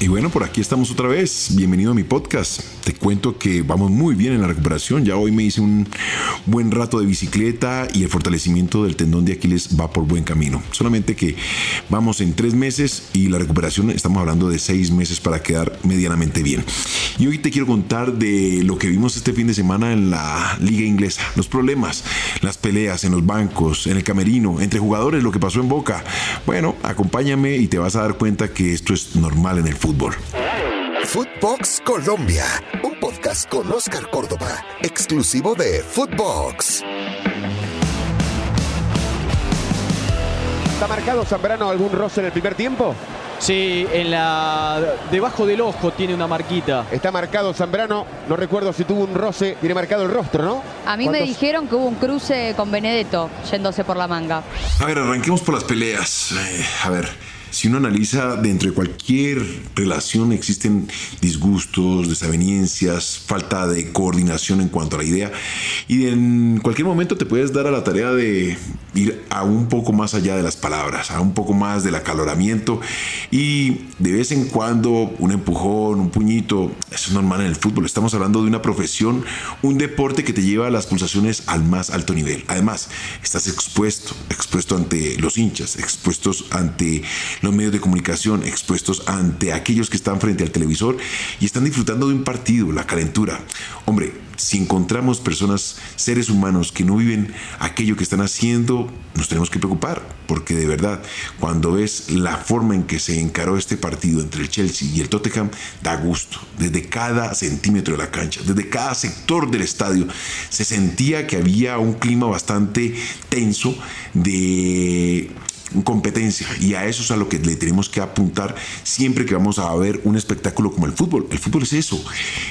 Y bueno, por aquí estamos otra vez. Bienvenido a mi podcast. Te cuento que vamos muy bien en la recuperación. Ya hoy me hice un buen rato de bicicleta y el fortalecimiento del tendón de Aquiles va por buen camino. Solamente que vamos en tres meses y la recuperación estamos hablando de seis meses para quedar medianamente bien. Y hoy te quiero contar de lo que vimos este fin de semana en la liga inglesa. Los problemas, las peleas en los bancos, en el camerino, entre jugadores, lo que pasó en Boca. Bueno, acompáñame y te vas a dar cuenta que esto es normal en el fútbol. Footbox Colombia, un podcast con Oscar Córdoba, exclusivo de Footbox. ¿Está marcado Zambrano algún roce en el primer tiempo? Sí, en la debajo del ojo tiene una marquita. Está marcado Zambrano, no recuerdo si tuvo un roce, tiene marcado el rostro, ¿no? A mí me dijeron que hubo un cruce con Benedetto yéndose por la manga. A ver, arranquemos por las peleas. Eh, a ver, si uno analiza dentro de cualquier relación existen disgustos, desavenencias, falta de coordinación en cuanto a la idea y en cualquier momento te puedes dar a la tarea de ir a un poco más allá de las palabras, a un poco más del acaloramiento y de vez en cuando un empujón, un puñito, eso es normal en el fútbol. Estamos hablando de una profesión, un deporte que te lleva a las pulsaciones al más alto nivel. Además, estás expuesto, expuesto ante los hinchas, expuestos ante los medios de comunicación expuestos ante aquellos que están frente al televisor y están disfrutando de un partido, la calentura. Hombre, si encontramos personas, seres humanos que no viven aquello que están haciendo, nos tenemos que preocupar, porque de verdad, cuando ves la forma en que se encaró este partido entre el Chelsea y el Tottenham, da gusto. Desde cada centímetro de la cancha, desde cada sector del estadio, se sentía que había un clima bastante tenso de competencia y a eso es a lo que le tenemos que apuntar siempre que vamos a ver un espectáculo como el fútbol. El fútbol es eso,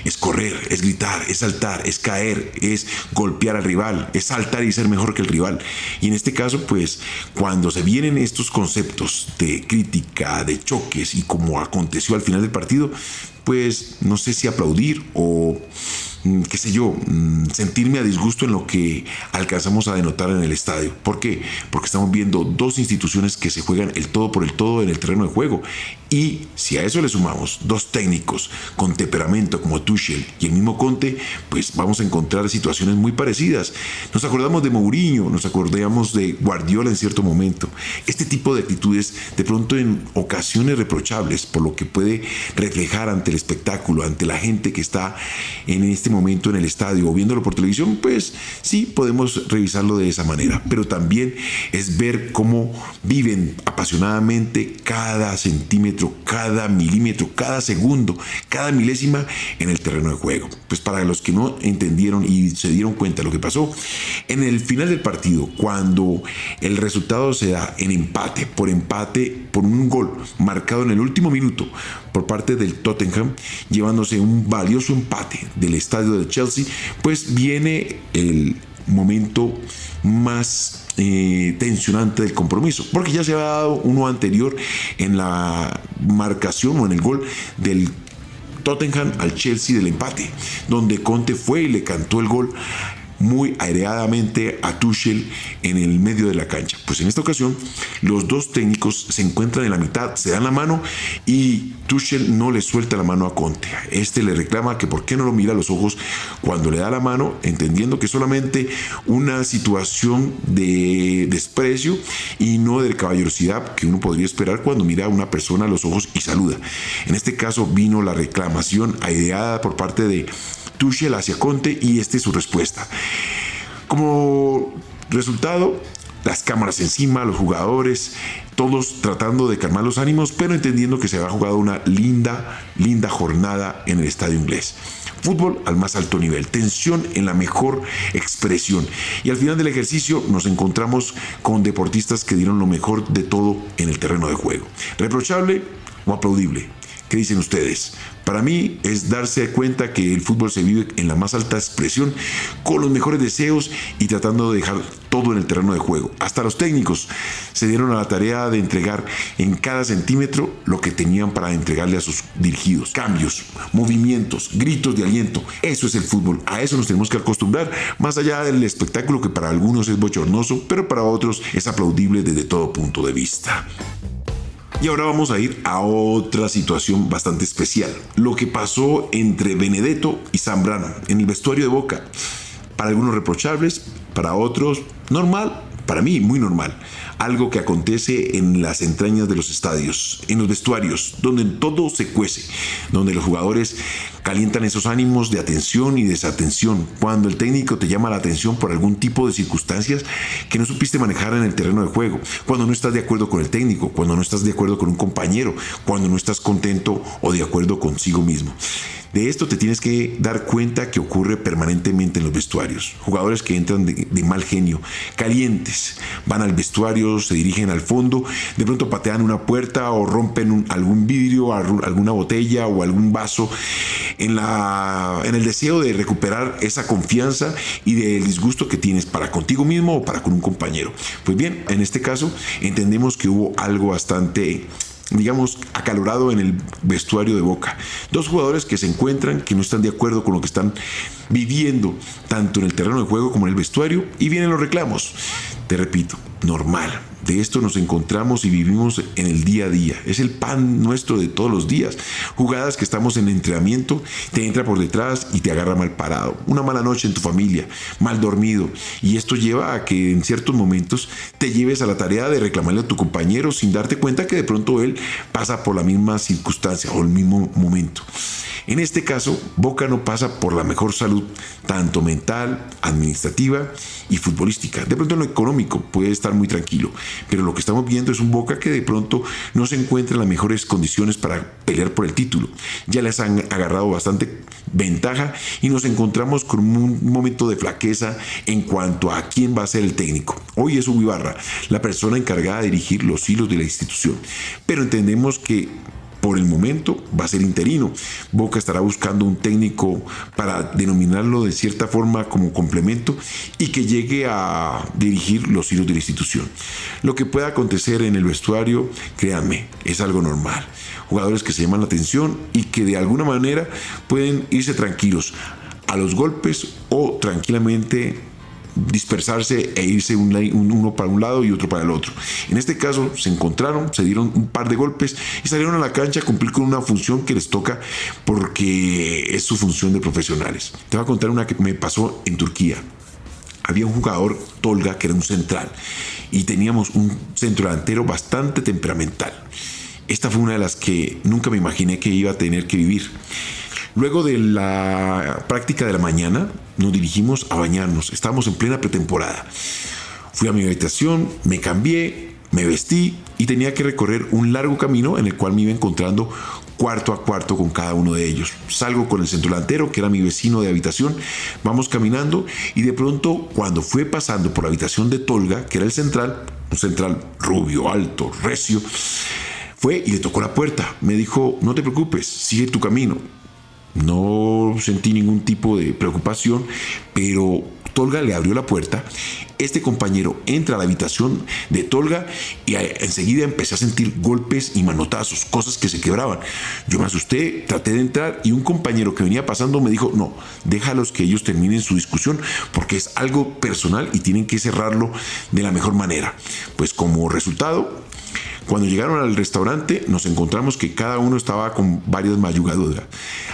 es correr, es gritar, es saltar, es caer, es golpear al rival, es saltar y ser mejor que el rival. Y en este caso, pues cuando se vienen estos conceptos de crítica, de choques y como aconteció al final del partido, pues no sé si aplaudir o qué sé yo, mm, sentirme a disgusto en lo que alcanzamos a denotar en el estadio. ¿Por qué? Porque estamos viendo dos instituciones que se juegan el todo por el todo en el terreno de juego. Y si a eso le sumamos dos técnicos con temperamento como Tuchel y el mismo Conte, pues vamos a encontrar situaciones muy parecidas. Nos acordamos de Mourinho, nos acordamos de Guardiola en cierto momento. Este tipo de actitudes de pronto en ocasiones reprochables por lo que puede reflejar ante el espectáculo, ante la gente que está en este momento en el estadio o viéndolo por televisión, pues sí podemos revisarlo de esa manera. Pero también es ver cómo viven apasionadamente cada centímetro, cada milímetro, cada segundo, cada milésima en el terreno de juego. Pues para los que no entendieron y se dieron cuenta de lo que pasó, en el final del partido, cuando el resultado se da en empate, por empate, por un gol marcado en el último minuto por parte del Tottenham, llevándose un valioso empate del estadio de Chelsea, pues viene el momento más eh, tensionante del compromiso, porque ya se había dado uno anterior en la marcación o en el gol del Tottenham al Chelsea del empate, donde Conte fue y le cantó el gol muy aireadamente a Tuchel en el medio de la cancha. Pues en esta ocasión los dos técnicos se encuentran en la mitad, se dan la mano y Tuchel no le suelta la mano a Conte. Este le reclama que por qué no lo mira a los ojos cuando le da la mano, entendiendo que solamente una situación de desprecio y no de caballerosidad que uno podría esperar cuando mira a una persona a los ojos y saluda. En este caso vino la reclamación aireada por parte de Tuchel hacia Conte y esta es su respuesta. Como resultado, las cámaras encima, los jugadores, todos tratando de calmar los ánimos, pero entendiendo que se había jugado una linda, linda jornada en el estadio inglés. Fútbol al más alto nivel, tensión en la mejor expresión. Y al final del ejercicio nos encontramos con deportistas que dieron lo mejor de todo en el terreno de juego. ¿Reprochable o aplaudible? ¿Qué dicen ustedes? Para mí es darse cuenta que el fútbol se vive en la más alta expresión, con los mejores deseos y tratando de dejar todo en el terreno de juego. Hasta los técnicos se dieron a la tarea de entregar en cada centímetro lo que tenían para entregarle a sus dirigidos. Cambios, movimientos, gritos de aliento. Eso es el fútbol. A eso nos tenemos que acostumbrar, más allá del espectáculo que para algunos es bochornoso, pero para otros es aplaudible desde todo punto de vista. Y ahora vamos a ir a otra situación bastante especial. Lo que pasó entre Benedetto y Zambrano en el vestuario de Boca. Para algunos reprochables, para otros normal, para mí muy normal algo que acontece en las entrañas de los estadios, en los vestuarios, donde todo se cuece, donde los jugadores calientan esos ánimos de atención y desatención, cuando el técnico te llama la atención por algún tipo de circunstancias que no supiste manejar en el terreno de juego, cuando no estás de acuerdo con el técnico, cuando no estás de acuerdo con un compañero, cuando no estás contento o de acuerdo consigo mismo. De esto te tienes que dar cuenta que ocurre permanentemente en los vestuarios. Jugadores que entran de, mal genio, calientes, van al vestuario, se dirigen al fondo, de pronto patean una puerta o rompen algún vidrio, alguna botella o algún vaso en, en el deseo de recuperar esa confianza y del disgusto que tienes para contigo mismo o para con un compañero. Pues bien, en este caso entendemos que hubo algo bastante digamos, acalorado en el vestuario de Boca. Dos jugadores que se encuentran, que no están de acuerdo con lo que están viviendo, tanto en el terreno de juego como en el vestuario, y vienen los reclamos. Te repito, normal, de esto nos encontramos y vivimos en el día a día. Es el pan nuestro de todos los días. Jugadas que estamos en entrenamiento, te entra por detrás y te agarra mal parado. Una mala noche en tu familia, mal dormido. Y esto lleva a que en ciertos momentos te lleves a la tarea de reclamarle a tu compañero sin darte cuenta que de pronto él pasa por la misma circunstancia o el mismo momento. En este caso, Boca no pasa por la mejor salud, tanto mental, administrativa y futbolística. De pronto en lo económico puede estar muy tranquilo, pero lo que estamos viendo es un Boca que de pronto no se encuentra en las mejores condiciones para pelear por el título. Ya les han agarrado bastante ventaja y nos encontramos con un momento de flaqueza en cuanto a quién va a ser el técnico. Hoy es Hugo Ibarra, la persona encargada de dirigir los hilos de la institución, pero entendemos que por el momento va a ser interino. Boca estará buscando un técnico para denominarlo de cierta forma como complemento y que llegue a dirigir los hilos de la institución. Lo que pueda acontecer en el vestuario, créanme, es algo normal. Jugadores que se llaman la atención y que de alguna manera pueden irse tranquilos a los golpes o tranquilamente dispersarse e irse uno para un lado y otro para el otro. En este caso se encontraron, se dieron un par de golpes y salieron a la cancha a cumplir con una función que les toca porque es su función de profesionales. Te voy a contar una que me pasó en Turquía. Había un jugador, Tolga, que era un central, y teníamos un centro delantero bastante temperamental. Esta fue una de las que nunca me imaginé que iba a tener que vivir. Luego de la práctica de la mañana, nos dirigimos a bañarnos. Estábamos en plena pretemporada. Fui a mi habitación, me cambié, me vestí y tenía que recorrer un largo camino en el cual me iba encontrando cuarto a cuarto con cada uno de ellos. Salgo con el centro delantero, que era mi vecino de habitación, vamos caminando y de pronto cuando fue pasando por la habitación de Tolga, que era el central, un central rubio, alto, recio, fue y le tocó la puerta. Me dijo, no te preocupes, sigue tu camino. No sentí ningún tipo de preocupación, pero Tolga le abrió la puerta. Este compañero entra a la habitación de Tolga y enseguida empecé a sentir golpes y manotazos, cosas que se quebraban. Yo me asusté, traté de entrar y un compañero que venía pasando me dijo, no, déjalos que ellos terminen su discusión porque es algo personal y tienen que cerrarlo de la mejor manera. Pues como resultado, cuando llegaron al restaurante nos encontramos que cada uno estaba con varias mayugaduras.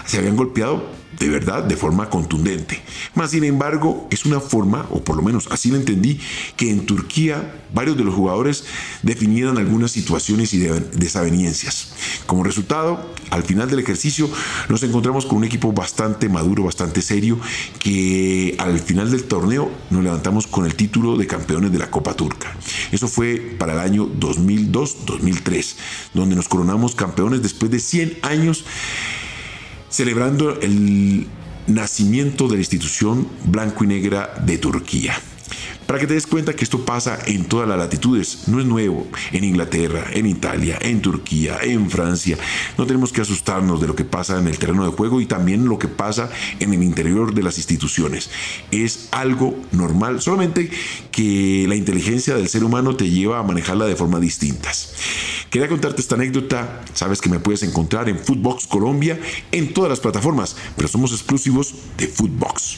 Se habían golpeado de verdad de forma contundente. Más sin embargo, es una forma, o por lo menos así lo entendí, que en Turquía varios de los jugadores definieran algunas situaciones y desavenencias. Como resultado, al final del ejercicio nos encontramos con un equipo bastante maduro, bastante serio, que al final del torneo nos levantamos con el título de campeones de la Copa Turca. Eso fue para el año 2002-2003, donde nos coronamos campeones después de 100 años celebrando el nacimiento de la institución blanco y negra de Turquía. Para que te des cuenta que esto pasa en todas las latitudes, no es nuevo, en Inglaterra, en Italia, en Turquía, en Francia. No tenemos que asustarnos de lo que pasa en el terreno de juego y también lo que pasa en el interior de las instituciones. Es algo normal, solamente que la inteligencia del ser humano te lleva a manejarla de formas distintas. Quería contarte esta anécdota. Sabes que me puedes encontrar en Footbox Colombia en todas las plataformas, pero somos exclusivos de Footbox.